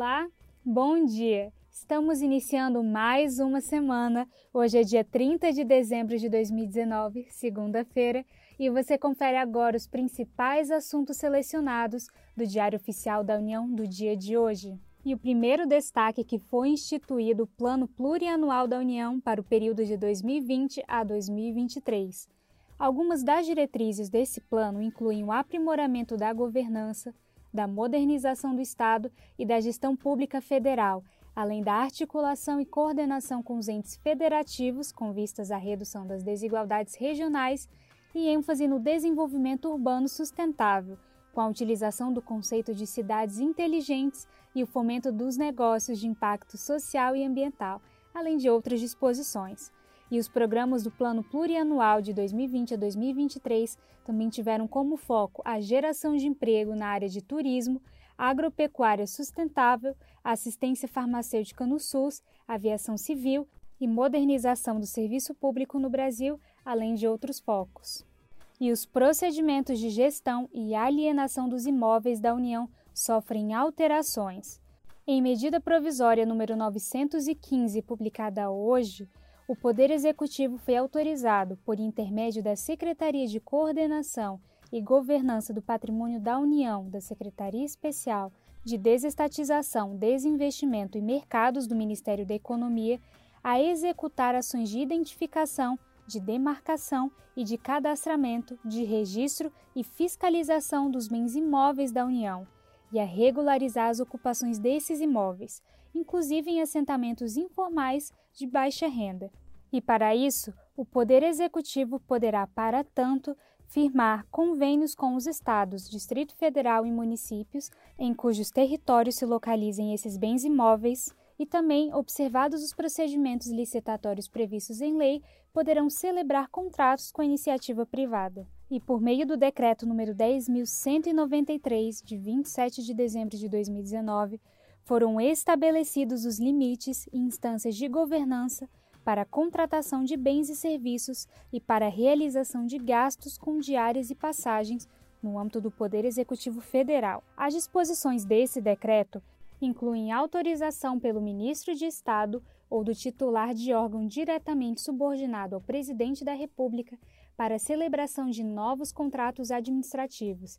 Olá, bom dia! Estamos iniciando mais uma semana. Hoje é dia 30 de dezembro de 2019, segunda-feira, e você confere agora os principais assuntos selecionados do Diário Oficial da União do dia de hoje. E o primeiro destaque que foi instituído o Plano Plurianual da União para o período de 2020 a 2023. Algumas das diretrizes desse plano incluem o aprimoramento da governança, da modernização do Estado e da gestão pública federal, além da articulação e coordenação com os entes federativos com vistas à redução das desigualdades regionais e ênfase no desenvolvimento urbano sustentável, com a utilização do conceito de cidades inteligentes e o fomento dos negócios de impacto social e ambiental, além de outras disposições e os programas do Plano Plurianual de 2020 a 2023 também tiveram como foco a geração de emprego na área de turismo, agropecuária sustentável, assistência farmacêutica no SUS, aviação civil e modernização do serviço público no Brasil, além de outros focos. E os procedimentos de gestão e alienação dos imóveis da União sofrem alterações. Em medida provisória número 915, publicada hoje, o Poder Executivo foi autorizado, por intermédio da Secretaria de Coordenação e Governança do Patrimônio da União, da Secretaria Especial de Desestatização, Desinvestimento e Mercados do Ministério da Economia, a executar ações de identificação, de demarcação e de cadastramento, de registro e fiscalização dos bens imóveis da União e a regularizar as ocupações desses imóveis, inclusive em assentamentos informais de baixa renda. E para isso, o Poder Executivo poderá, para tanto, firmar convênios com os estados, Distrito Federal e municípios em cujos territórios se localizem esses bens imóveis e também, observados os procedimentos licitatórios previstos em lei, poderão celebrar contratos com a iniciativa privada. E por meio do decreto número 10193 de 27 de dezembro de 2019, foram estabelecidos os limites e instâncias de governança para a contratação de bens e serviços e para a realização de gastos com diárias e passagens no âmbito do Poder Executivo Federal. As disposições desse decreto incluem autorização pelo ministro de Estado ou do titular de órgão diretamente subordinado ao presidente da República para a celebração de novos contratos administrativos,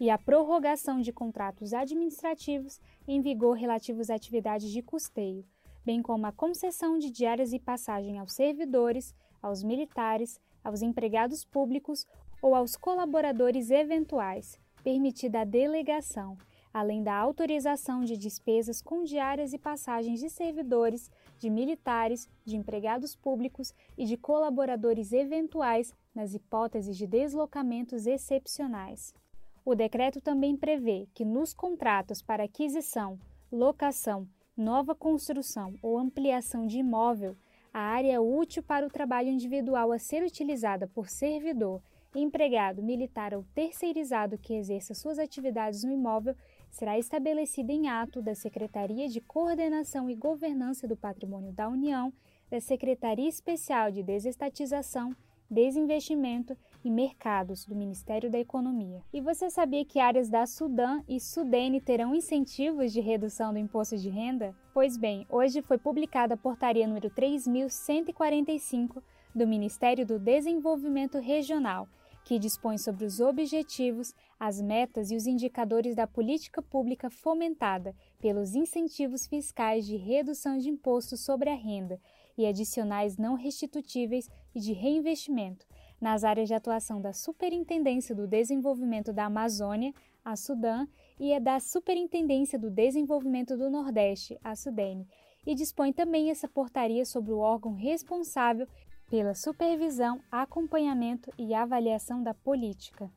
e a prorrogação de contratos administrativos em vigor relativos a atividades de custeio, bem como a concessão de diárias e passagem aos servidores, aos militares, aos empregados públicos ou aos colaboradores eventuais, permitida a delegação, além da autorização de despesas com diárias e passagens de servidores, de militares, de empregados públicos e de colaboradores eventuais nas hipóteses de deslocamentos excepcionais. O decreto também prevê que nos contratos para aquisição, locação, nova construção ou ampliação de imóvel, a área útil para o trabalho individual a ser utilizada por servidor, empregado, militar ou terceirizado que exerça suas atividades no imóvel será estabelecida em ato da Secretaria de Coordenação e Governança do Patrimônio da União, da Secretaria Especial de Desestatização Desinvestimento e Mercados do Ministério da Economia. E você sabia que áreas da Sudã e Sudene terão incentivos de redução do imposto de renda? Pois bem, hoje foi publicada a portaria número 3145 do Ministério do Desenvolvimento Regional, que dispõe sobre os objetivos, as metas e os indicadores da política pública fomentada pelos incentivos fiscais de redução de impostos sobre a renda e adicionais não restitutíveis e de reinvestimento nas áreas de atuação da Superintendência do Desenvolvimento da Amazônia, a Sudã, e a da Superintendência do Desenvolvimento do Nordeste, a Sudene, e dispõe também essa portaria sobre o órgão responsável pela supervisão, acompanhamento e avaliação da política.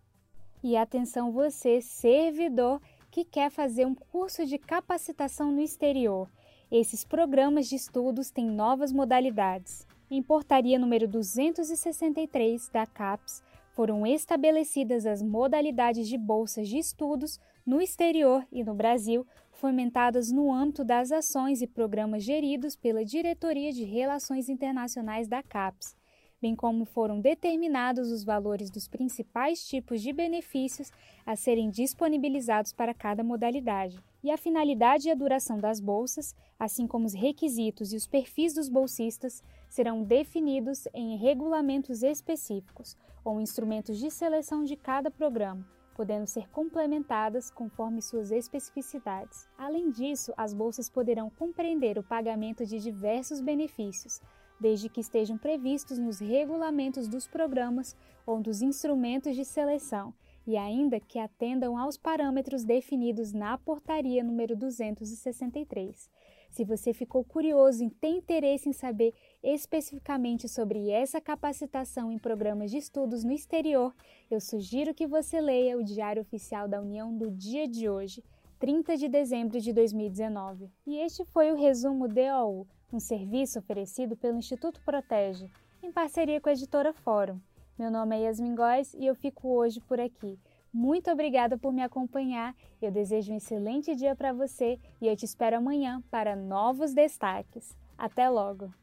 E atenção você, servidor que quer fazer um curso de capacitação no exterior esses programas de estudos têm novas modalidades. Em portaria número 263 da CAPES, foram estabelecidas as modalidades de bolsas de estudos no exterior e no Brasil, fomentadas no âmbito das ações e programas geridos pela Diretoria de Relações Internacionais da CAPES, bem como foram determinados os valores dos principais tipos de benefícios a serem disponibilizados para cada modalidade. E a finalidade e a duração das bolsas, assim como os requisitos e os perfis dos bolsistas, serão definidos em regulamentos específicos ou instrumentos de seleção de cada programa podendo ser complementadas conforme suas especificidades. Além disso, as bolsas poderão compreender o pagamento de diversos benefícios, desde que estejam previstos nos regulamentos dos programas ou dos instrumentos de seleção, e ainda que atendam aos parâmetros definidos na Portaria número 263. Se você ficou curioso e tem interesse em saber especificamente sobre essa capacitação em programas de estudos no exterior, eu sugiro que você leia o Diário Oficial da União do dia de hoje, 30 de dezembro de 2019. E este foi o resumo DOU, um serviço oferecido pelo Instituto Protege, em parceria com a editora Fórum. Meu nome é Yasmin Góes e eu fico hoje por aqui. Muito obrigada por me acompanhar. Eu desejo um excelente dia para você e eu te espero amanhã para novos destaques. Até logo!